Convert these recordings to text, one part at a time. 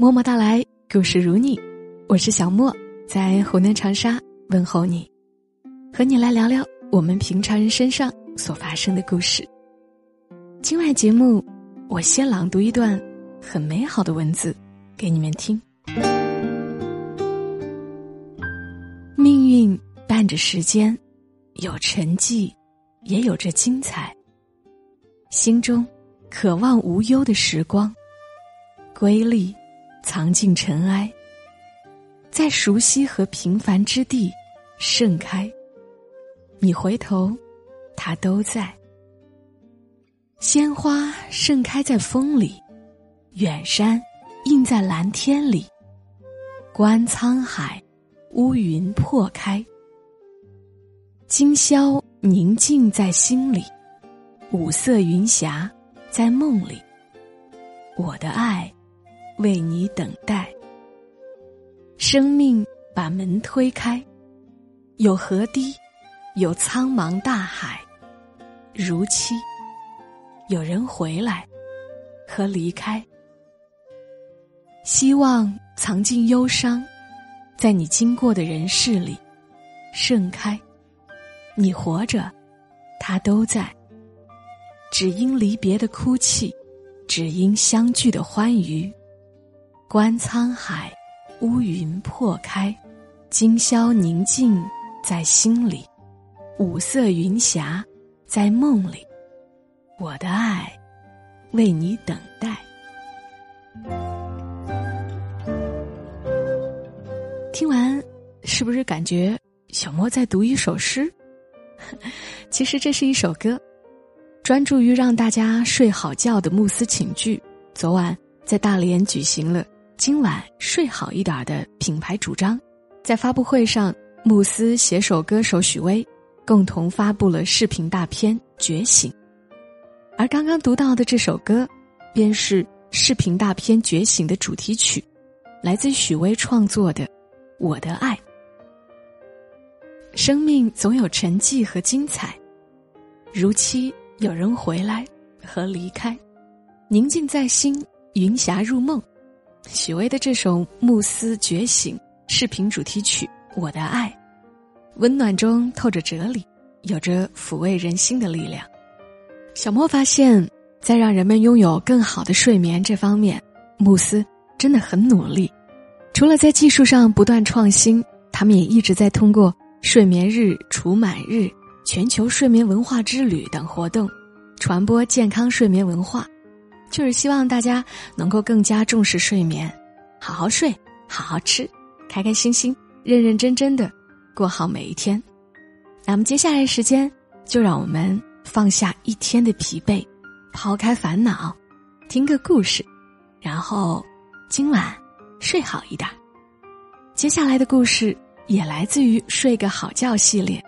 默默到来，故事如你，我是小莫，在湖南长沙问候你，和你来聊聊我们平常人身上所发生的故事。今晚节目，我先朗读一段很美好的文字给你们听。命运伴着时间，有沉寂，也有着精彩。心中渴望无忧的时光，瑰丽藏进尘埃，在熟悉和平凡之地盛开。你回头，它都在。鲜花盛开在风里，远山映在蓝天里。观沧海，乌云破开。今宵宁静在心里，五色云霞在梦里。我的爱，为你等待。生命把门推开，有河堤，有苍茫大海，如期。有人回来和离开，希望藏进忧伤，在你经过的人世里盛开。你活着，他都在。只因离别的哭泣，只因相聚的欢愉。观沧海，乌云破开，今宵宁静在心里，五色云霞在梦里。我的爱，为你等待。听完，是不是感觉小莫在读一首诗？其实这是一首歌，专注于让大家睡好觉的慕斯寝具。昨晚在大连举行了“今晚睡好一点”的品牌主张，在发布会上，慕斯携手歌手许巍，共同发布了视频大片《觉醒》。而刚刚读到的这首歌，便是视频大片《觉醒》的主题曲，来自许巍创作的《我的爱》。生命总有沉寂和精彩，如期有人回来和离开，宁静在心，云霞入梦。许巍的这首《慕斯觉醒》视频主题曲《我的爱》，温暖中透着哲理，有着抚慰人心的力量。小莫发现，在让人们拥有更好的睡眠这方面，慕斯真的很努力。除了在技术上不断创新，他们也一直在通过睡眠日、除螨日、全球睡眠文化之旅等活动，传播健康睡眠文化，就是希望大家能够更加重视睡眠，好好睡，好好吃，开开心心、认认真真的过好每一天。那么接下来时间，就让我们。放下一天的疲惫，抛开烦恼，听个故事，然后今晚睡好一点。接下来的故事也来自于《睡个好觉》系列。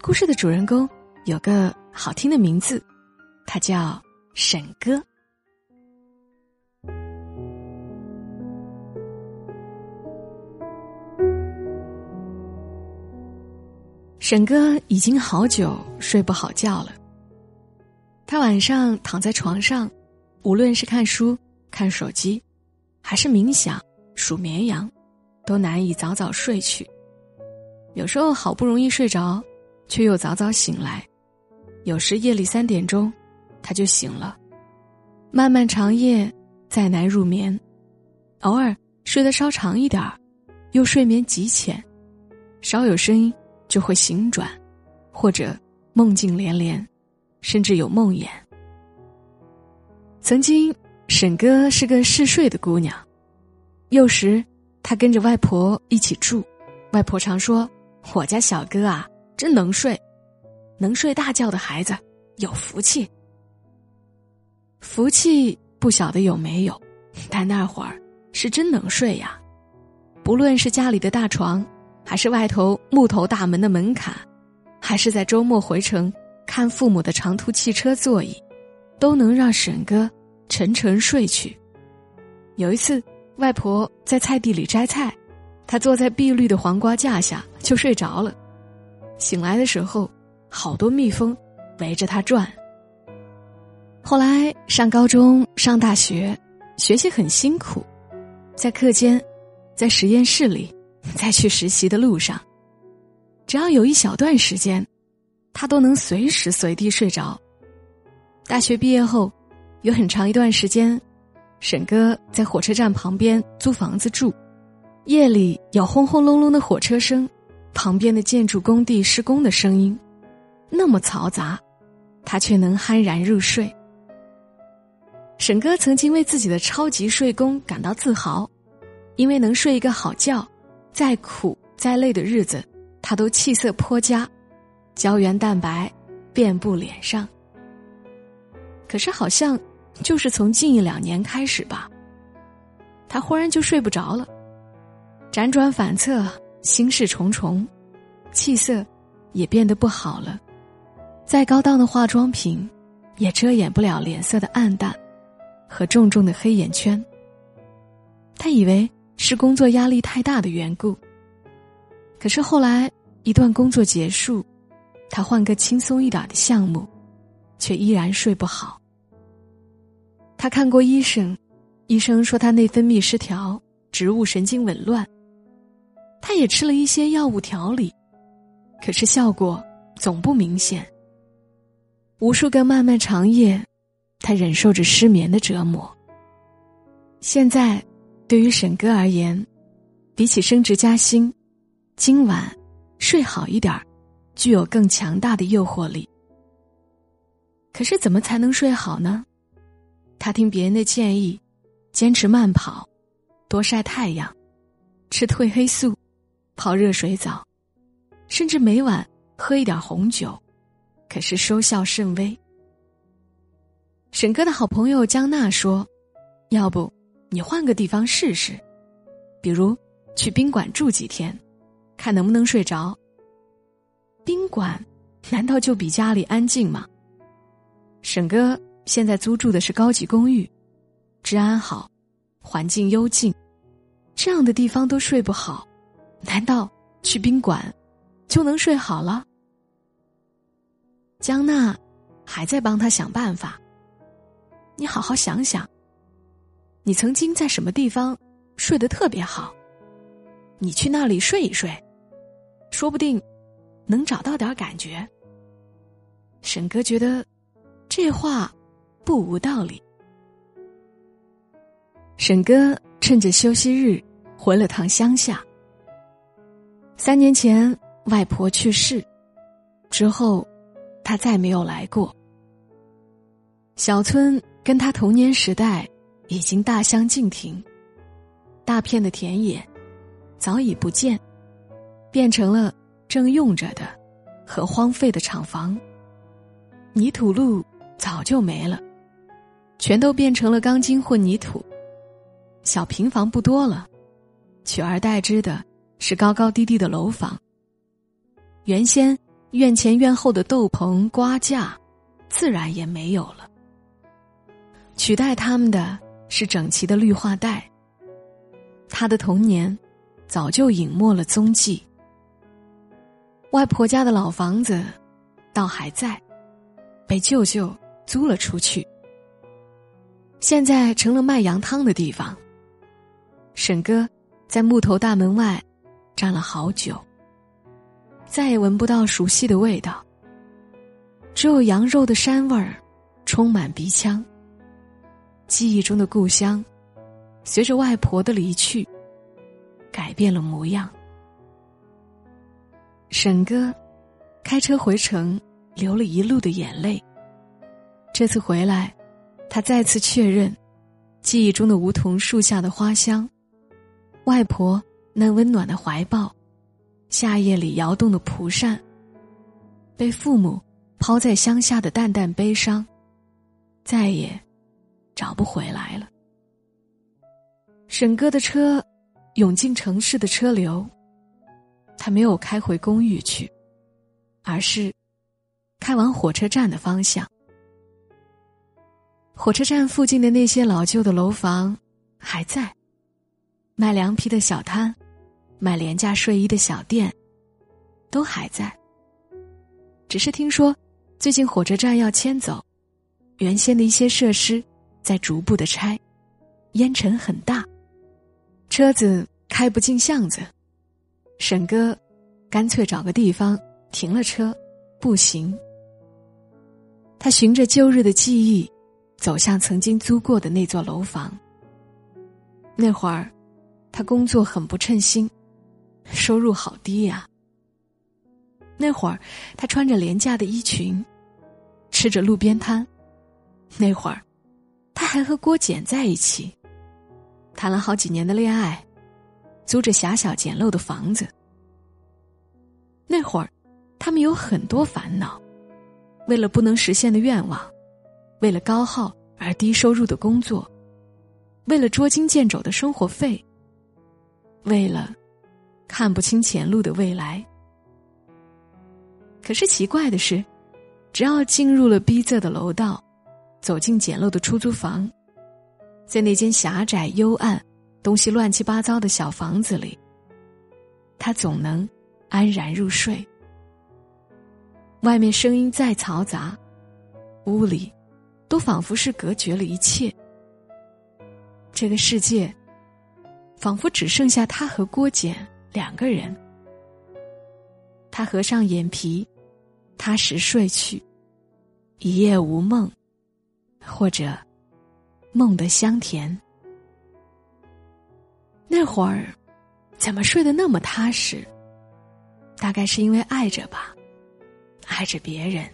故事的主人公有个好听的名字，他叫沈哥。沈哥已经好久睡不好觉了。他晚上躺在床上，无论是看书、看手机，还是冥想、数绵羊，都难以早早睡去。有时候好不容易睡着，却又早早醒来；有时夜里三点钟，他就醒了。漫漫长夜，再难入眠。偶尔睡得稍长一点儿，又睡眠极浅，稍有声音。就会醒转，或者梦境连连，甚至有梦魇。曾经，沈哥是个嗜睡的姑娘，幼时她跟着外婆一起住，外婆常说：“我家小哥啊，真能睡，能睡大觉的孩子有福气。”福气不晓得有没有，但那会儿是真能睡呀，不论是家里的大床。还是外头木头大门的门槛，还是在周末回城看父母的长途汽车座椅，都能让沈哥沉沉睡去。有一次，外婆在菜地里摘菜，他坐在碧绿的黄瓜架下就睡着了。醒来的时候，好多蜜蜂围着他转。后来上高中、上大学，学习很辛苦，在课间，在实验室里，在去实习的路上，只要有一小段时间，他都能随时随地睡着。大学毕业后，有很长一段时间，沈哥在火车站旁边租房子住，夜里有轰轰隆隆的火车声，旁边的建筑工地施工的声音，那么嘈杂，他却能酣然入睡。沈哥曾经为自己的超级睡功感到自豪，因为能睡一个好觉，再苦再累的日子，他都气色颇佳，胶原蛋白遍布脸上。可是好像，就是从近一两年开始吧，他忽然就睡不着了，辗转反侧，心事重重，气色也变得不好了，再高档的化妆品，也遮掩不了脸色的暗淡和重重的黑眼圈。他以为是工作压力太大的缘故，可是后来一段工作结束，他换个轻松一点的项目，却依然睡不好。他看过医生，医生说他内分泌失调，植物神经紊乱。他也吃了一些药物调理，可是效果总不明显。无数个漫漫长夜，他忍受着失眠的折磨。现在，对于沈哥而言，比起升职加薪，今晚睡好一点儿，具有更强大的诱惑力。可是，怎么才能睡好呢？他听别人的建议，坚持慢跑，多晒太阳，吃褪黑素，泡热水澡，甚至每晚喝一点红酒，可是收效甚微。沈哥的好朋友江娜说：“要不你换个地方试试，比如去宾馆住几天，看能不能睡着。宾馆难道就比家里安静吗？”沈哥。现在租住的是高级公寓，治安好，环境幽静，这样的地方都睡不好，难道去宾馆就能睡好了？江娜还在帮他想办法。你好好想想，你曾经在什么地方睡得特别好？你去那里睡一睡，说不定能找到点感觉。沈哥觉得这话。不无道理。沈哥趁着休息日回了趟乡下。三年前外婆去世之后，他再没有来过。小村跟他童年时代已经大相径庭，大片的田野早已不见，变成了正用着的和荒废的厂房。泥土路早就没了。全都变成了钢筋混凝土，小平房不多了，取而代之的是高高低低的楼房。原先院前院后的豆棚瓜架，自然也没有了。取代他们的是整齐的绿化带。他的童年早就隐没了踪迹。外婆家的老房子倒还在，被舅舅租了出去。现在成了卖羊汤的地方。沈哥在木头大门外站了好久，再也闻不到熟悉的味道，只有羊肉的膻味儿充满鼻腔。记忆中的故乡，随着外婆的离去，改变了模样。沈哥开车回城，流了一路的眼泪。这次回来。他再次确认，记忆中的梧桐树下的花香，外婆那温暖的怀抱，夏夜里摇动的蒲扇，被父母抛在乡下的淡淡悲伤，再也找不回来了。沈哥的车涌进城市的车流，他没有开回公寓去，而是开往火车站的方向。火车站附近的那些老旧的楼房还在，卖凉皮的小摊，卖廉价睡衣的小店，都还在。只是听说，最近火车站要迁走，原先的一些设施在逐步的拆，烟尘很大，车子开不进巷子，沈哥干脆找个地方停了车，步行。他循着旧日的记忆，走向曾经租过的那座楼房。那会儿，他工作很不称心，收入好低呀。那会儿，他穿着廉价的衣裙，吃着路边摊。那会儿，他还和郭简在一起，谈了好几年的恋爱，租着狭小简陋的房子。那会儿，他们有很多烦恼，为了不能实现的愿望，为了高耗而低收入的工作，为了捉襟见肘的生活费，为了看不清前路的未来。可是奇怪的是，只要进入了逼仄的楼道，走进简陋的出租房，在那间狭窄幽暗、东西乱七八糟的小房子里，他总能安然入睡。外面声音再嘈杂，屋里都仿佛是隔绝了一切。这个世界，仿佛只剩下他和郭简两个人。他合上眼皮。踏实睡去，一夜无梦，或者梦的香甜。那会儿怎么睡得那么踏实？大概是因为爱着吧，爱着别人，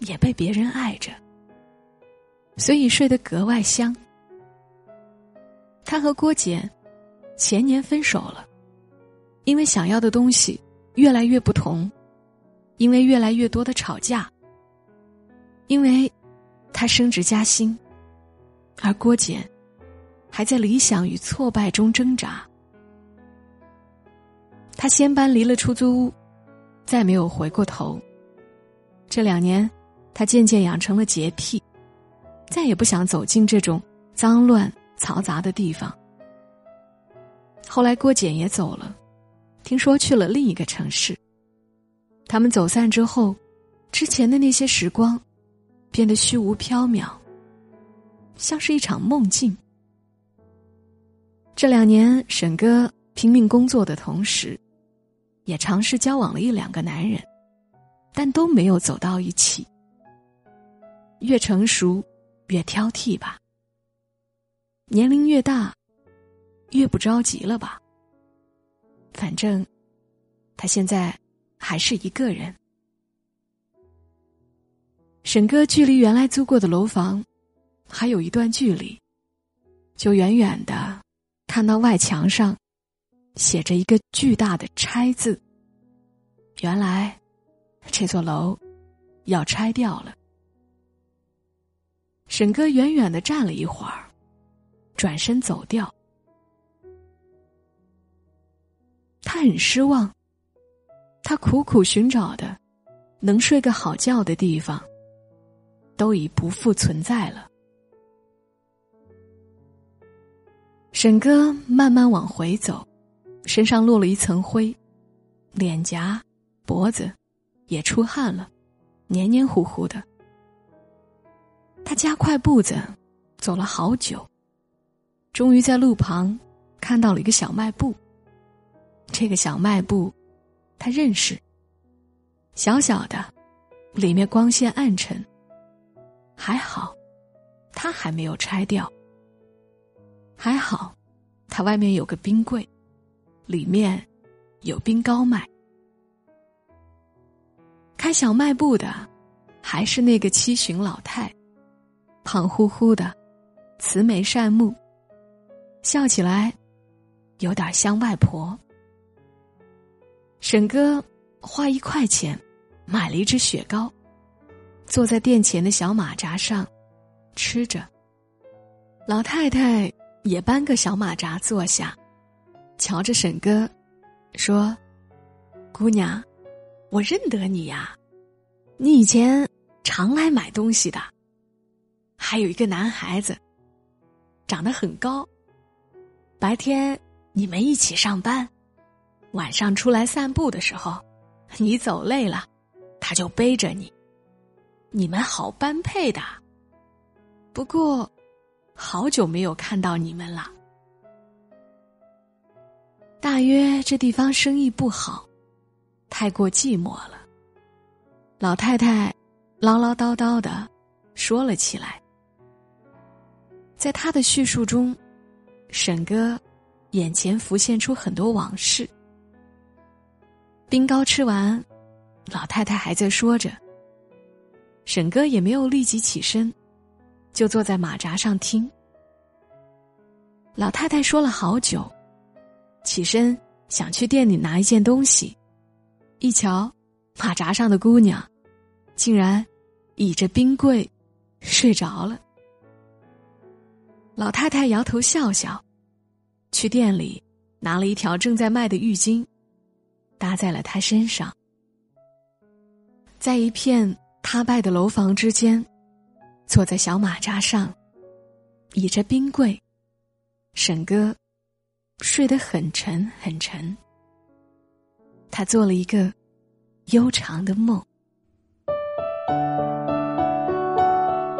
也被别人爱着，所以睡得格外香。他和郭简前年分手了，因为想要的东西越来越不同。因为越来越多的吵架，因为他升职加薪，而郭简还在理想与挫败中挣扎。他先搬离了出租屋，再没有回过头。这两年，他渐渐养成了洁癖，再也不想走进这种脏乱嘈杂的地方。后来，郭简也走了，听说去了另一个城市。他们走散之后，之前的那些时光，变得虚无缥缈，像是一场梦境。这两年，沈哥拼命工作的同时，也尝试交往了一两个男人，但都没有走到一起。越成熟，越挑剔吧。年龄越大，越不着急了吧。反正，他现在。还是一个人。沈哥距离原来租过的楼房还有一段距离，就远远的看到外墙上写着一个巨大的“拆”字。原来这座楼要拆掉了。沈哥远远的站了一会儿，转身走掉。他很失望。他苦苦寻找的，能睡个好觉的地方，都已不复存在了。沈哥慢慢往回走，身上落了一层灰，脸颊、脖子也出汗了，黏黏糊糊的。他加快步子，走了好久，终于在路旁看到了一个小卖部。这个小卖部。他认识。小小的，里面光线暗沉。还好，他还没有拆掉。还好，他外面有个冰柜，里面有冰糕卖。开小卖部的，还是那个七旬老太，胖乎乎的，慈眉善目，笑起来有点像外婆。沈哥花一块钱买了一只雪糕，坐在店前的小马扎上吃着。老太太也搬个小马扎坐下，瞧着沈哥，说：“姑娘，我认得你呀，你以前常来买东西的。还有一个男孩子，长得很高，白天你们一起上班。”晚上出来散步的时候，你走累了，他就背着你，你们好般配的。不过，好久没有看到你们了。大约这地方生意不好，太过寂寞了。老太太唠唠叨叨的说了起来。在他的叙述中，沈哥眼前浮现出很多往事。冰糕吃完，老太太还在说着。沈哥也没有立即起身，就坐在马扎上听。老太太说了好久，起身想去店里拿一件东西，一瞧，马扎上的姑娘，竟然倚着冰柜睡着了。老太太摇头笑笑，去店里拿了一条正在卖的浴巾，搭在了她身上。在一片塌败的楼房之间，坐在小马扎上，倚着冰柜，沈哥睡得很沉很沉。他做了一个悠长的梦，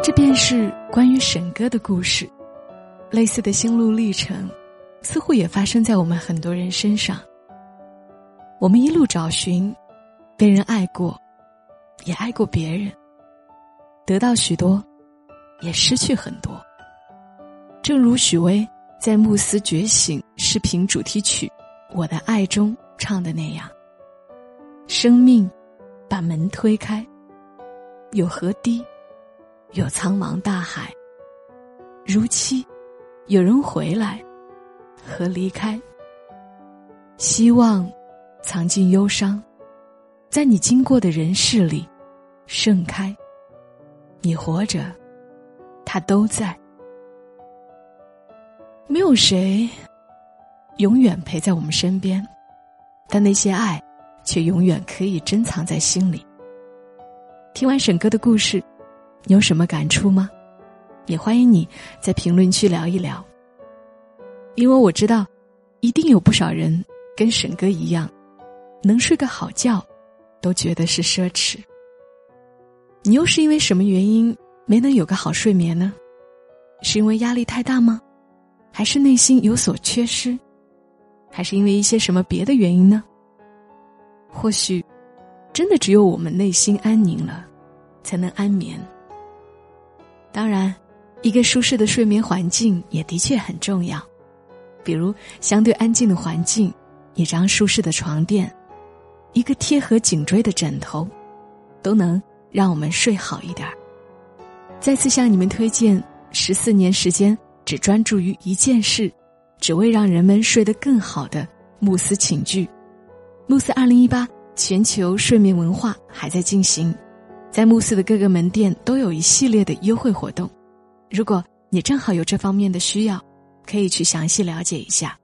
这便是关于沈哥的故事。类似的心路历程，似乎也发生在我们很多人身上。我们一路找寻，被人爱过，也爱过别人，得到许多，也失去很多。正如许巍在《慕斯觉醒》视频主题曲《我的爱》中唱的那样：“生命把门推开，有河堤，有苍茫大海，如期。”有人回来和离开，希望藏进忧伤，在你经过的人世里盛开。你活着，他都在。没有谁永远陪在我们身边，但那些爱却永远可以珍藏在心里。听完沈哥的故事，你有什么感触吗？也欢迎你在评论区聊一聊，因为我知道，一定有不少人跟沈哥一样，能睡个好觉，都觉得是奢侈。你又是因为什么原因没能有个好睡眠呢？是因为压力太大吗？还是内心有所缺失？还是因为一些什么别的原因呢？或许，真的只有我们内心安宁了，才能安眠。当然。一个舒适的睡眠环境也的确很重要，比如相对安静的环境，一张舒适的床垫，一个贴合颈椎的枕头，都能让我们睡好一点儿。再次向你们推荐十四年时间只专注于一件事，只为让人们睡得更好的慕斯寝具。慕斯二零一八全球睡眠文化还在进行，在慕斯的各个门店都有一系列的优惠活动。如果你正好有这方面的需要，可以去详细了解一下。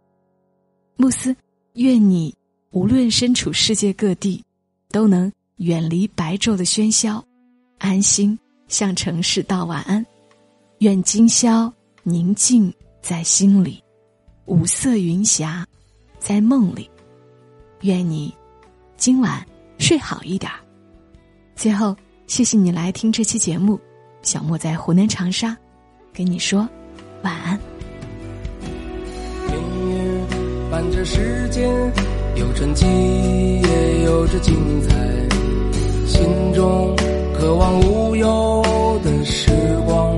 慕斯，愿你无论身处世界各地，都能远离白昼的喧嚣，安心向城市道晚安。愿今宵宁静在心里，五色云霞在梦里。愿你今晚睡好一点。最后，谢谢你来听这期节目。小莫在湖南长沙。跟你说晚安。伴着时间，有传奇，也有着精彩。心中渴望无忧的时光，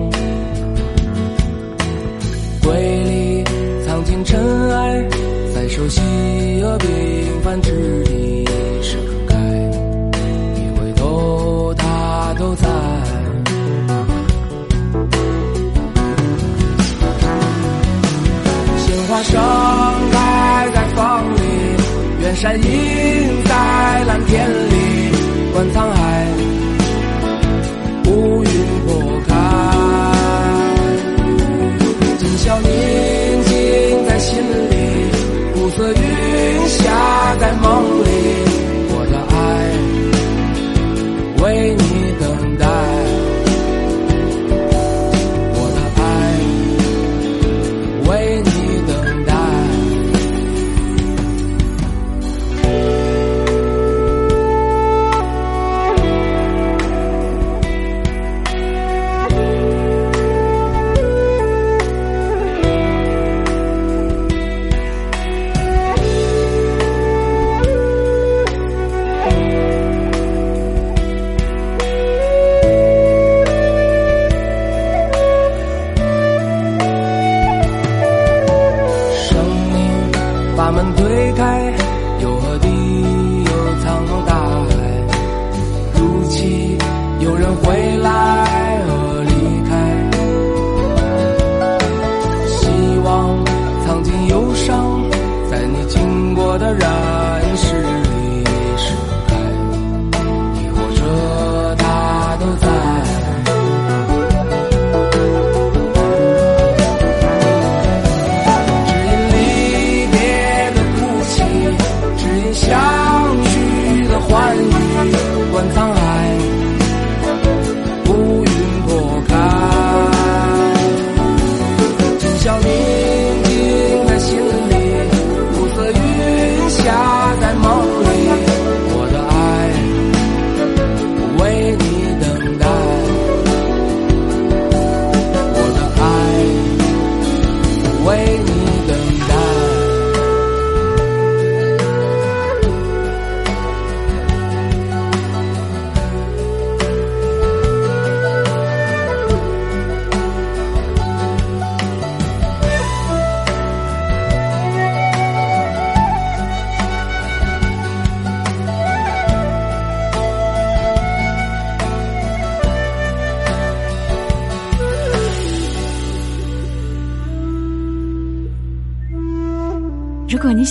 瑰丽藏进尘埃，在熟悉和平凡之地。盛开一回头，它都在鲜花上，远山映在蓝天里，观沧海，乌云破开，今宵宁静在心里，暮色云霞在梦里。